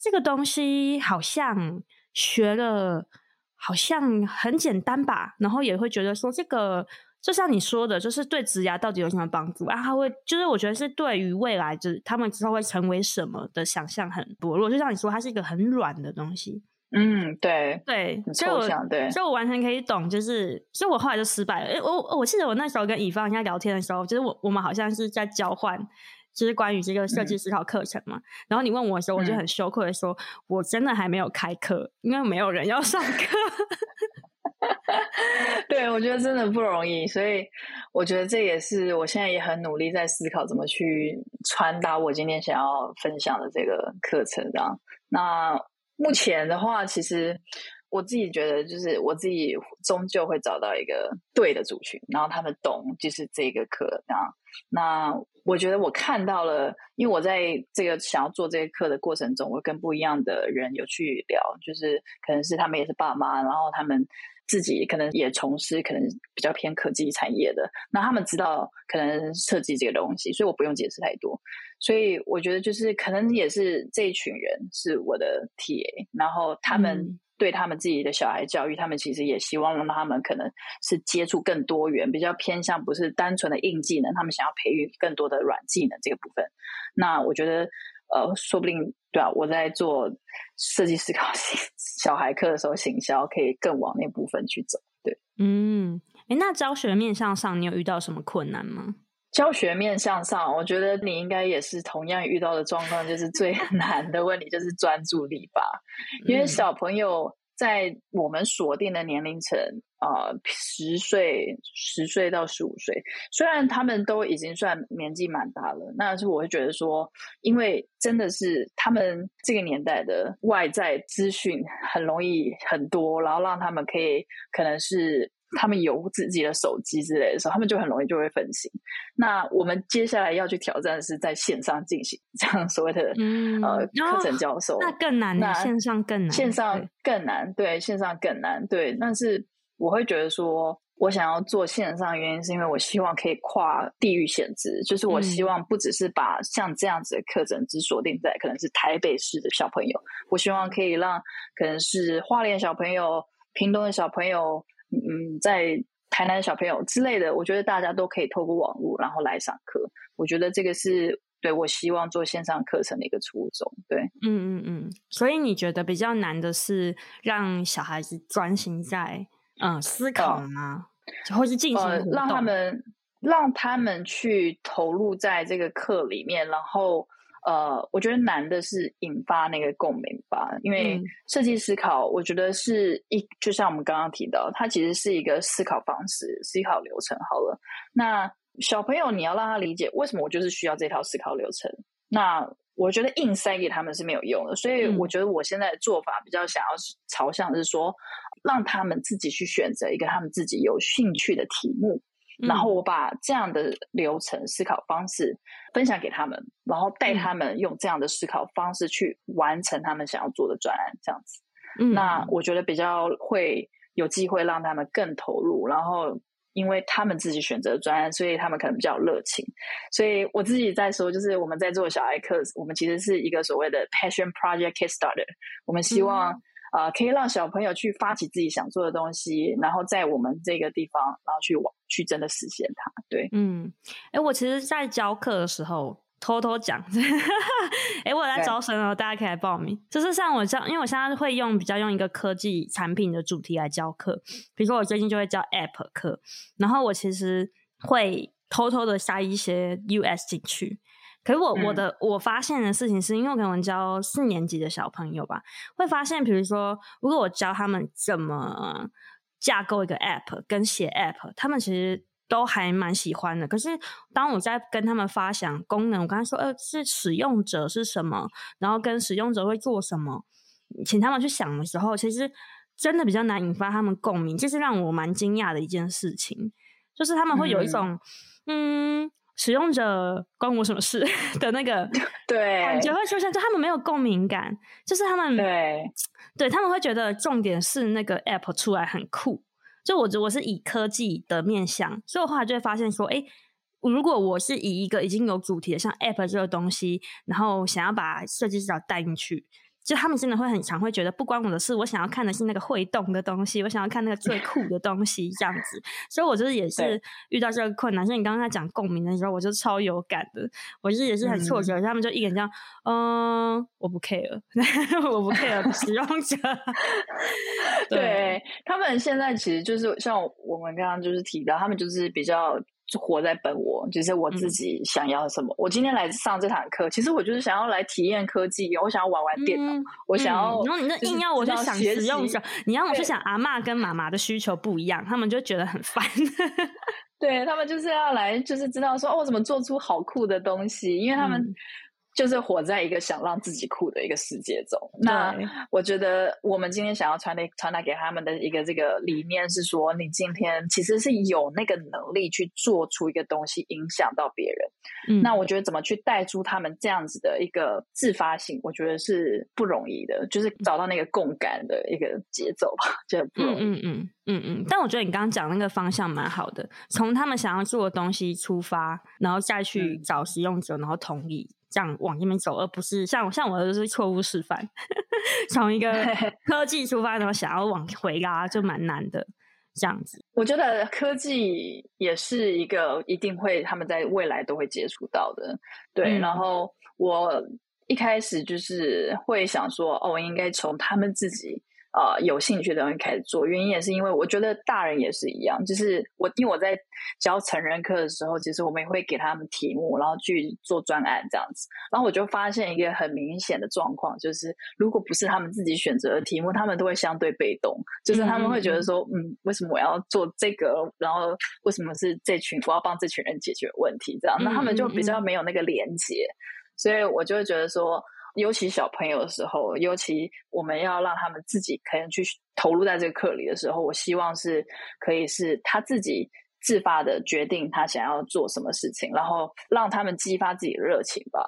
这个东西好像学了，好像很简单吧。然后也会觉得说，这个就像你说的，就是对职涯到底有什么帮助啊？他会就是我觉得是对于未来，就是他们之后会成为什么的想象很薄弱。就像你说，它是一个很软的东西。嗯，对对，所以我，对，所以我完全可以懂，就是，所以我后来就失败了。诶我我记得我那时候跟乙方人家聊天的时候，就是我我们好像是在交换，就是关于这个设计思考课程嘛。嗯、然后你问我的时候，我就很羞愧的说，嗯、我真的还没有开课，因为没有人要上课。<laughs> 对，我觉得真的不容易，所以我觉得这也是我现在也很努力在思考怎么去传达我今天想要分享的这个课程，这样那。目前的话，其实我自己觉得，就是我自己终究会找到一个对的族群，然后他们懂就是这个课这样。那我觉得我看到了，因为我在这个想要做这个课的过程中，我跟不一样的人有去聊，就是可能是他们也是爸妈，然后他们自己可能也从事可能比较偏科技产业的，那他们知道可能设计这个东西，所以我不用解释太多。所以我觉得，就是可能也是这一群人是我的 TA，然后他们对他们自己的小孩教育，嗯、他们其实也希望让他们可能是接触更多元，比较偏向不是单纯的硬技能，他们想要培育更多的软技能这个部分。那我觉得，呃，说不定对啊，我在做设计思考 <laughs> 小孩课的时候，行销可以更往那部分去走。对，嗯，哎，那教学面向上，你有遇到什么困难吗？教学面向上，我觉得你应该也是同样遇到的状况，就是最 <laughs> 难的问题就是专注力吧。因为小朋友在我们锁定的年龄层，呃，十岁、十岁到十五岁，虽然他们都已经算年纪蛮大了，但是我会觉得说，因为真的是他们这个年代的外在资讯很容易很多，然后让他们可以可能是。他们有自己的手机之类的时候，他们就很容易就会分心。那我们接下来要去挑战的是在线上进行这样所谓的、嗯、呃课程教授，那更难，那线上更难，线上更难，对，对，线上更难，对。但是我会觉得说，我想要做线上，原因是因为我希望可以跨地域限制，就是我希望不只是把像这样子的课程只锁定在可能是台北市的小朋友，我希望可以让可能是花莲小朋友、屏东的小朋友。嗯，在台南的小朋友之类的，我觉得大家都可以透过网络然后来上课。我觉得这个是对我希望做线上课程的一个初衷。对，嗯嗯嗯。所以你觉得比较难的是让小孩子专心在嗯思考吗？呃、或是进行、呃、让他们让他们去投入在这个课里面，然后。呃，我觉得难的是引发那个共鸣吧，因为设计思考，我觉得是一，就像我们刚刚提到，它其实是一个思考方式、思考流程。好了，那小朋友你要让他理解为什么我就是需要这套思考流程，那我觉得硬塞给他们是没有用的。所以我觉得我现在的做法比较想要朝向是说，让他们自己去选择一个他们自己有兴趣的题目。然后我把这样的流程思考方式分享给他们，然后带他们用这样的思考方式去完成他们想要做的专案，这样子。嗯，那我觉得比较会有机会让他们更投入，然后。因为他们自己选择专案，所以他们可能比较热情。所以我自己在说，就是我们在做小爱课，我们其实是一个所谓的 passion project kickstarter。我们希望啊、可以让小朋友去发起自己想做的东西，然后在我们这个地方，然后去往去真的实现它。对，嗯，哎，我其实，在教课的时候。偷偷讲，<laughs> 哎，我在招生哦，大家可以来报名。就是像我这样，因为我现在会用比较用一个科技产品的主题来教课，比如说我最近就会教 App 课，然后我其实会偷偷的塞一些 US 进去。可是我、嗯、我的我发现的事情是，因为我可能教四年级的小朋友吧，会发现，比如说如果我教他们怎么架构一个 App 跟写 App，他们其实。都还蛮喜欢的，可是当我在跟他们发想功能，我刚才说，呃，是使用者是什么，然后跟使用者会做什么，请他们去想的时候，其实真的比较难引发他们共鸣，这是让我蛮惊讶的一件事情，就是他们会有一种，嗯，嗯，使用者关我什么事 <laughs> 的那个 <laughs> 对感觉会出现，就他们没有共鸣感，就是他们对对，他们会觉得重点是那个 app 出来很酷。就我我是以科技的面向，所以我后来就会发现说，诶，如果我是以一个已经有主题的，像 App 这个东西，然后想要把设计视角带进去。就他们真的会很常会觉得不关我的事，我想要看的是那个会动的东西，我想要看那个最酷的东西这样子。所以我就是也是遇到这个困难。所以你刚刚在讲共鸣的时候，我就超有感的。我就是也是很挫折，嗯、他们就一脸这样，嗯，我不 care，<laughs> 我不 care 使用者。<laughs> 对，对他们现在其实就是像我们刚刚就是提到，他们就是比较。就活在本我，就是我自己想要什么。嗯、我今天来上这堂课，其实我就是想要来体验科技，我想要玩玩电脑，嗯、我想要。然后你那硬要我去想使用者，你让我去想阿妈跟妈妈的需求不一样，他们就觉得很烦。<laughs> 对，他们就是要来，就是知道说哦，我怎么做出好酷的东西，因为他们。嗯就是活在一个想让自己酷的一个世界中。那我觉得我们今天想要传递传达给他们的一个这个理念是说，你今天其实是有那个能力去做出一个东西，影响到别人。嗯，那我觉得怎么去带出他们这样子的一个自发性，我觉得是不容易的，就是找到那个共感的一个节奏吧，就很不容易。嗯嗯嗯嗯。但我觉得你刚刚讲那个方向蛮好的，从他们想要做的东西出发，然后再去找使用者，然后同意。这样往这边走，而不是像像我是错误示范，<laughs> 从一个 <laughs> 科技出发，然后想要往回拉，就蛮难的。这样子，我觉得科技也是一个一定会他们在未来都会接触到的。对，嗯、然后我一开始就是会想说，哦，我应该从他们自己。呃，有兴趣的人开始做，原因也是因为我觉得大人也是一样，就是我因为我在教成人课的时候，其实我们也会给他们题目，然后去做专案这样子，然后我就发现一个很明显的状况，就是如果不是他们自己选择的题目，他们都会相对被动，就是他们会觉得说，嗯，嗯，为什么我要做这个？然后为什么是这群我要帮这群人解决问题？这样，那他们就比较没有那个连接，所以我就会觉得说。尤其小朋友的时候，尤其我们要让他们自己可能去投入在这个课里的时候，我希望是可以是他自己自发的决定他想要做什么事情，然后让他们激发自己的热情吧。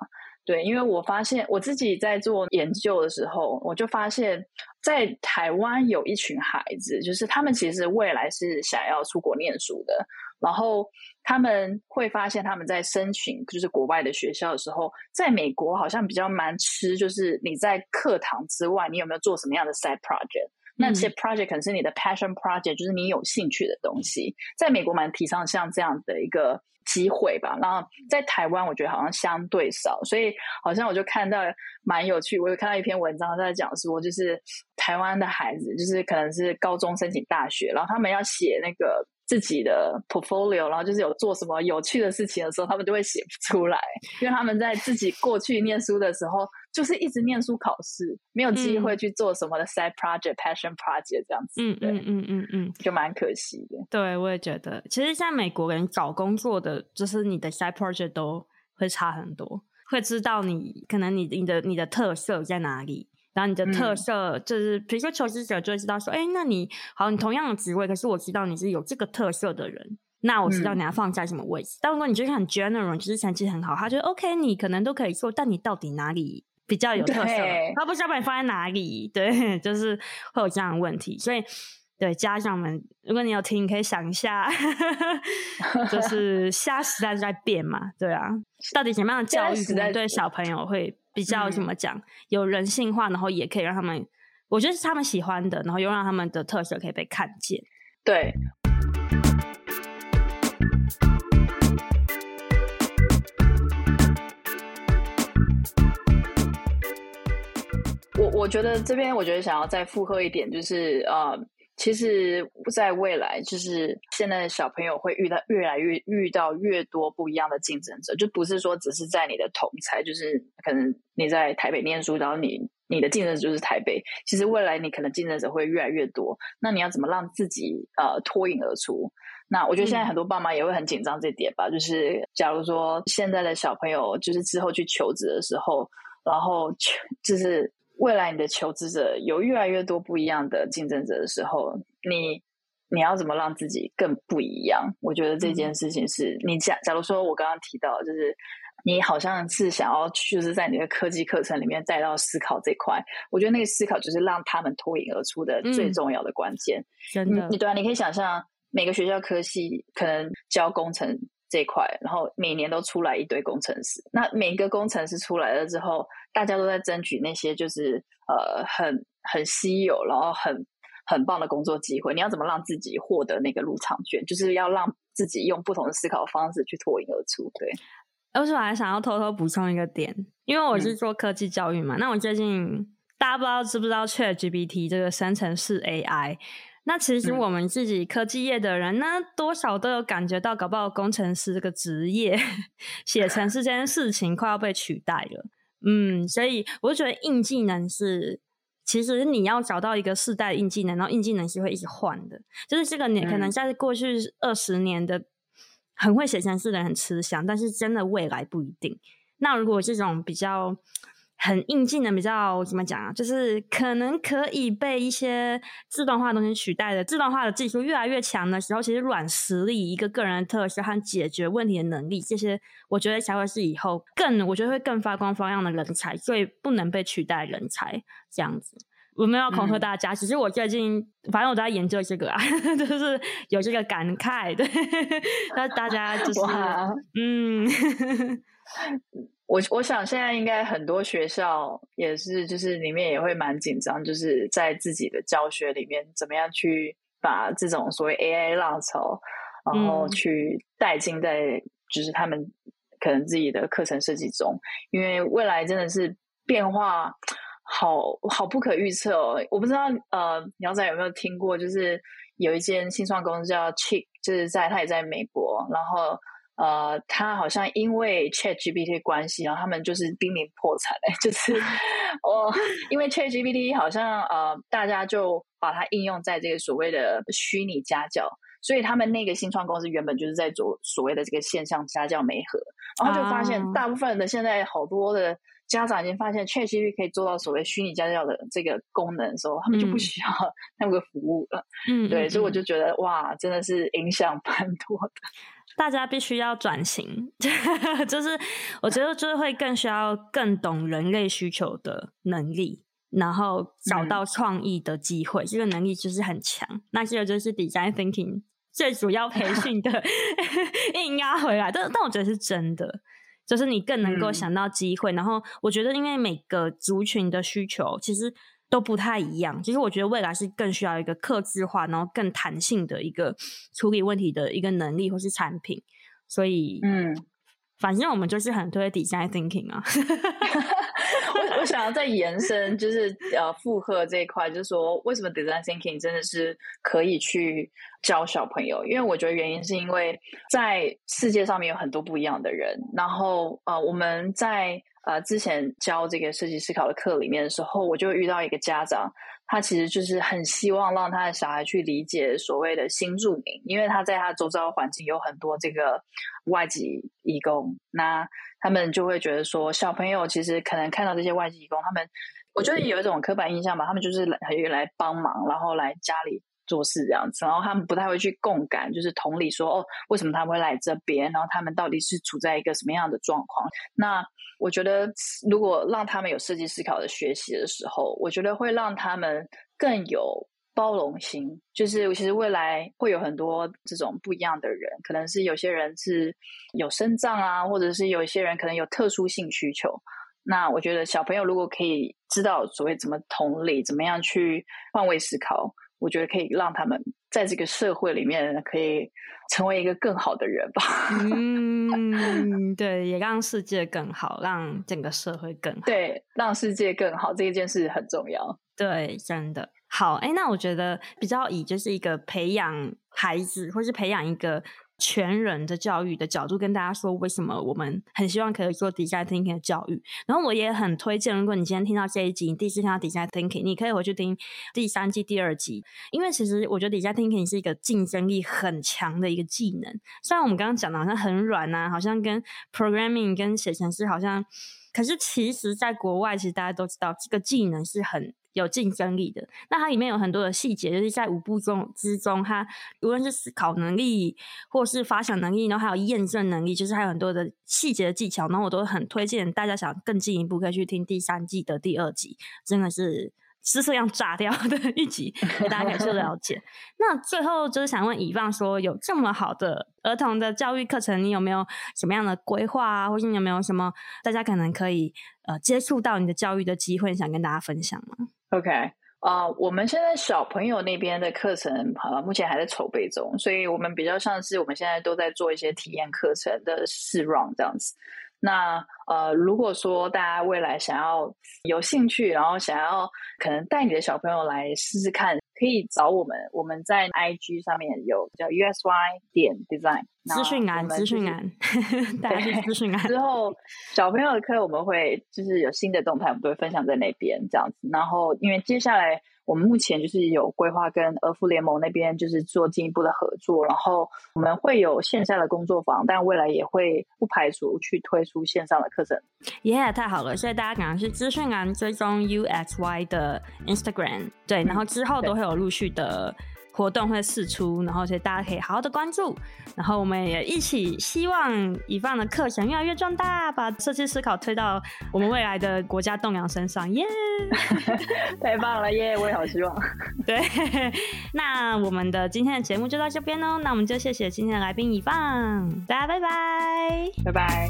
对，因为我发现我自己在做研究的时候，我就发现，在台湾有一群孩子，就是他们其实未来是想要出国念书的，然后他们会发现他们在申请就是国外的学校的时候，在美国好像比较蛮吃，就是你在课堂之外，你有没有做什么样的 side project？那些 project 可能是你的 passion project，就是你有兴趣的东西，在美国蛮提倡像这样的一个机会吧。然后在台湾，我觉得好像相对少，所以好像我就看到蛮有趣。我有看到一篇文章在讲说，就是台湾的孩子，就是可能是高中申请大学，然后他们要写那个。自己的 portfolio，然后就是有做什么有趣的事情的时候，他们就会写不出来，因为他们在自己过去念书的时候，就是一直念书考试，没有机会去做什么的 side project、嗯、passion project 这样子。嗯嗯嗯嗯嗯，就蛮可惜的。对，我也觉得，其实像美国人找工作的，就是你的 side project 都会差很多，会知道你可能你你的你的特色在哪里。然后你的特色就是，比如说求职者就会知道说，哎、嗯，那你好，你同样的职位，可是我知道你是有这个特色的人，那我知道你要放在什么位置。嗯、但如果你就是很 general，就是成绩很好，他觉得 OK，你可能都可以做，但你到底哪里比较有特色，他不知道把你放在哪里，对，<laughs> 就是会有这样的问题。所以，对家长们，如果你有听，可以想一下，<laughs> 就是下时代在变嘛，对啊，到底什么样的教育对小朋友会比较怎么讲，有人性化，然后也可以让他们，我觉得是他们喜欢的，然后又让他们的特色可以被看见，对。我我觉得这边，我觉得想要再附和一点，就是呃，其实在未来，就是现在的小朋友会遇到越来越遇到越多不一样的竞争者，就不是说只是在你的同才，就是可能你在台北念书，然后你你的竞争者就是台北，其实未来你可能竞争者会越来越多，那你要怎么让自己呃脱颖而出？那我觉得现在很多爸妈也会很紧张这点吧，嗯、就是假如说现在的小朋友就是之后去求职的时候，然后就是。未来你的求职者有越来越多不一样的竞争者的时候，你你要怎么让自己更不一样？我觉得这件事情是你假假如说我刚刚提到，就是你好像是想要就是在你的科技课程里面带到思考这块，我觉得那个思考就是让他们脱颖而出的最重要的关键。嗯、真的，你对啊，你可以想象每个学校科系可能教工程。这一块，然后每年都出来一堆工程师。那每一个工程师出来了之后，大家都在争取那些就是呃很很稀有，然后很很棒的工作机会。你要怎么让自己获得那个入场券？就是要让自己用不同的思考方式去脱颖而出。对，而且我还想要偷偷补充一个点，因为我是做科技教育嘛。嗯、那我最近大家不知道知不知道 ChatGPT 这个生成式 AI？那其实我们自己科技业的人呢，嗯、多少都有感觉到，搞不好工程师这个职业，写程式这件事情快要被取代了。嗯，所以我就觉得硬技能是，其实你要找到一个世代硬技能，然后硬技能是会一直换的。就是这个年可能在过去二十年的很会写程式的人很吃香，但是真的未来不一定。那如果这种比较。很硬性的比较怎么讲啊？就是可能可以被一些自动化的东西取代的，自动化的技术越来越强的时候，其实软实力、一个个人的特色和解决问题的能力，这些我觉得才会是以后更，我觉得会更发光发亮的人才，所以不能被取代人才这样子。我没有要恐吓大家，嗯、其实我最近反正我都在研究这个啊，<laughs> 就是有这个感慨，对，<laughs> 那大家就是 <laughs> 嗯。我我想现在应该很多学校也是，就是里面也会蛮紧张，就是在自己的教学里面怎么样去把这种所谓 AI 浪潮，然后去带进在就是他们可能自己的课程设计中，因为未来真的是变化好好不可预测哦。我不知道呃，苗仔有没有听过，就是有一间新创公司叫 Cheap，就是在他也在美国，然后。呃，他好像因为 ChatGPT 关系，然后他们就是濒临破产嘞。<laughs> 就是 <laughs> 哦，因为 ChatGPT 好像呃，大家就把它应用在这个所谓的虚拟家教，所以他们那个新创公司原本就是在做所谓的这个线上家教媒合，然后就发现大部分的现在好多的家长已经发现 ChatGPT 可以做到所谓虚拟家教的这个功能的时候，他们就不需要那个服务了。<laughs> 嗯，对，所以我就觉得哇，真的是影响蛮多的。大家必须要转型，<laughs> 就是我觉得就是会更需要更懂人类需求的能力，然后找到创意的机会，嗯、这个能力就是很强。那这个就是 design thinking 最主要培训的 <laughs> 硬压回来，但但我觉得是真的，就是你更能够想到机会。嗯、然后我觉得，因为每个族群的需求其实。都不太一样。其实我觉得未来是更需要一个克制化，然后更弹性的一个处理问题的一个能力或是产品。所以，嗯，反正我们就是很推 design thinking 啊。<laughs> 我想要再延伸，就是呃，负荷这一块，就是说为什么 design thinking 真的是可以去教小朋友？因为我觉得原因是因为在世界上面有很多不一样的人，然后呃，我们在。呃，之前教这个设计思考的课里面的时候，我就遇到一个家长，他其实就是很希望让他的小孩去理解所谓的新住民，因为他在他周遭环境有很多这个外籍义工，那他们就会觉得说，小朋友其实可能看到这些外籍义工，他们我觉得有一种刻板印象吧，他们就是来来帮忙，然后来家里做事这样子，然后他们不太会去共感，就是同理说哦，为什么他们会来这边，然后他们到底是处在一个什么样的状况？那我觉得，如果让他们有设计思考的学习的时候，我觉得会让他们更有包容心。就是其实未来会有很多这种不一样的人，可能是有些人是有身障啊，或者是有一些人可能有特殊性需求。那我觉得小朋友如果可以知道所谓怎么同理，怎么样去换位思考。我觉得可以让他们在这个社会里面可以成为一个更好的人吧。嗯，对，也让世界更好，让整个社会更好。对，让世界更好，这一件事很重要。对，真的好。哎，那我觉得比较以就是一个培养孩子，或是培养一个。全人的教育的角度跟大家说，为什么我们很希望可以做 Design Thinking 的教育。然后我也很推荐，如果你今天听到这一集，你第一次听到 Design Thinking，你可以回去听第三季第二集，因为其实我觉得 Design Thinking 是一个竞争力很强的一个技能。虽然我们刚刚讲的好像很软啊，好像跟 Programming 跟写程式好像，可是其实在国外，其实大家都知道这个技能是很。有竞争力的，那它里面有很多的细节，就是在五步中之中，它无论是思考能力，或是发想能力，然后还有验证能力，就是还有很多的细节的技巧，然后我都很推荐大家想更进一步，可以去听第三季的第二集，真的是知识量炸掉的一集，给大家可以去了解。<laughs> 那最后就是想问 Yvonne 说，有这么好的儿童的教育课程，你有没有什么样的规划啊，或是你有没有什么大家可能可以呃接触到你的教育的机会，想跟大家分享吗？？OK，啊、我们现在小朋友那边的课程啊，目前还在筹备中，所以我们比较像是我们现在都在做一些体验课程的试 run 这样子。那呃，如果说大家未来想要有兴趣，然后想要可能带你的小朋友来试试看。可以找我们，我们在 IG 上面有叫 USY 点 Design 资讯栏，资讯栏，对，资讯栏。之后小朋友的课我们会就是有新的动态，我们都会分享在那边这样子。然后因为接下来。我们目前就是有规划跟儿福联盟那边就是做进一步的合作，然后我们会有线下的工作坊，但未来也会不排除去推出线上的课程。耶、yeah，太好了！所以大家赶快去资讯栏追踪 UXY 的 Instagram，对，然后之后都会有陆续的。活动会试出然后所以大家可以好好的关注。然后我们也一起希望乙放的课程越来越壮大把设计思考推到我们未来的国家栋梁身上耶！<laughs> <laughs> 太棒了耶我也好希望。对那我们的今天的节目就到这边哦那我们就谢谢今天的来宾乙放大家拜拜。拜拜。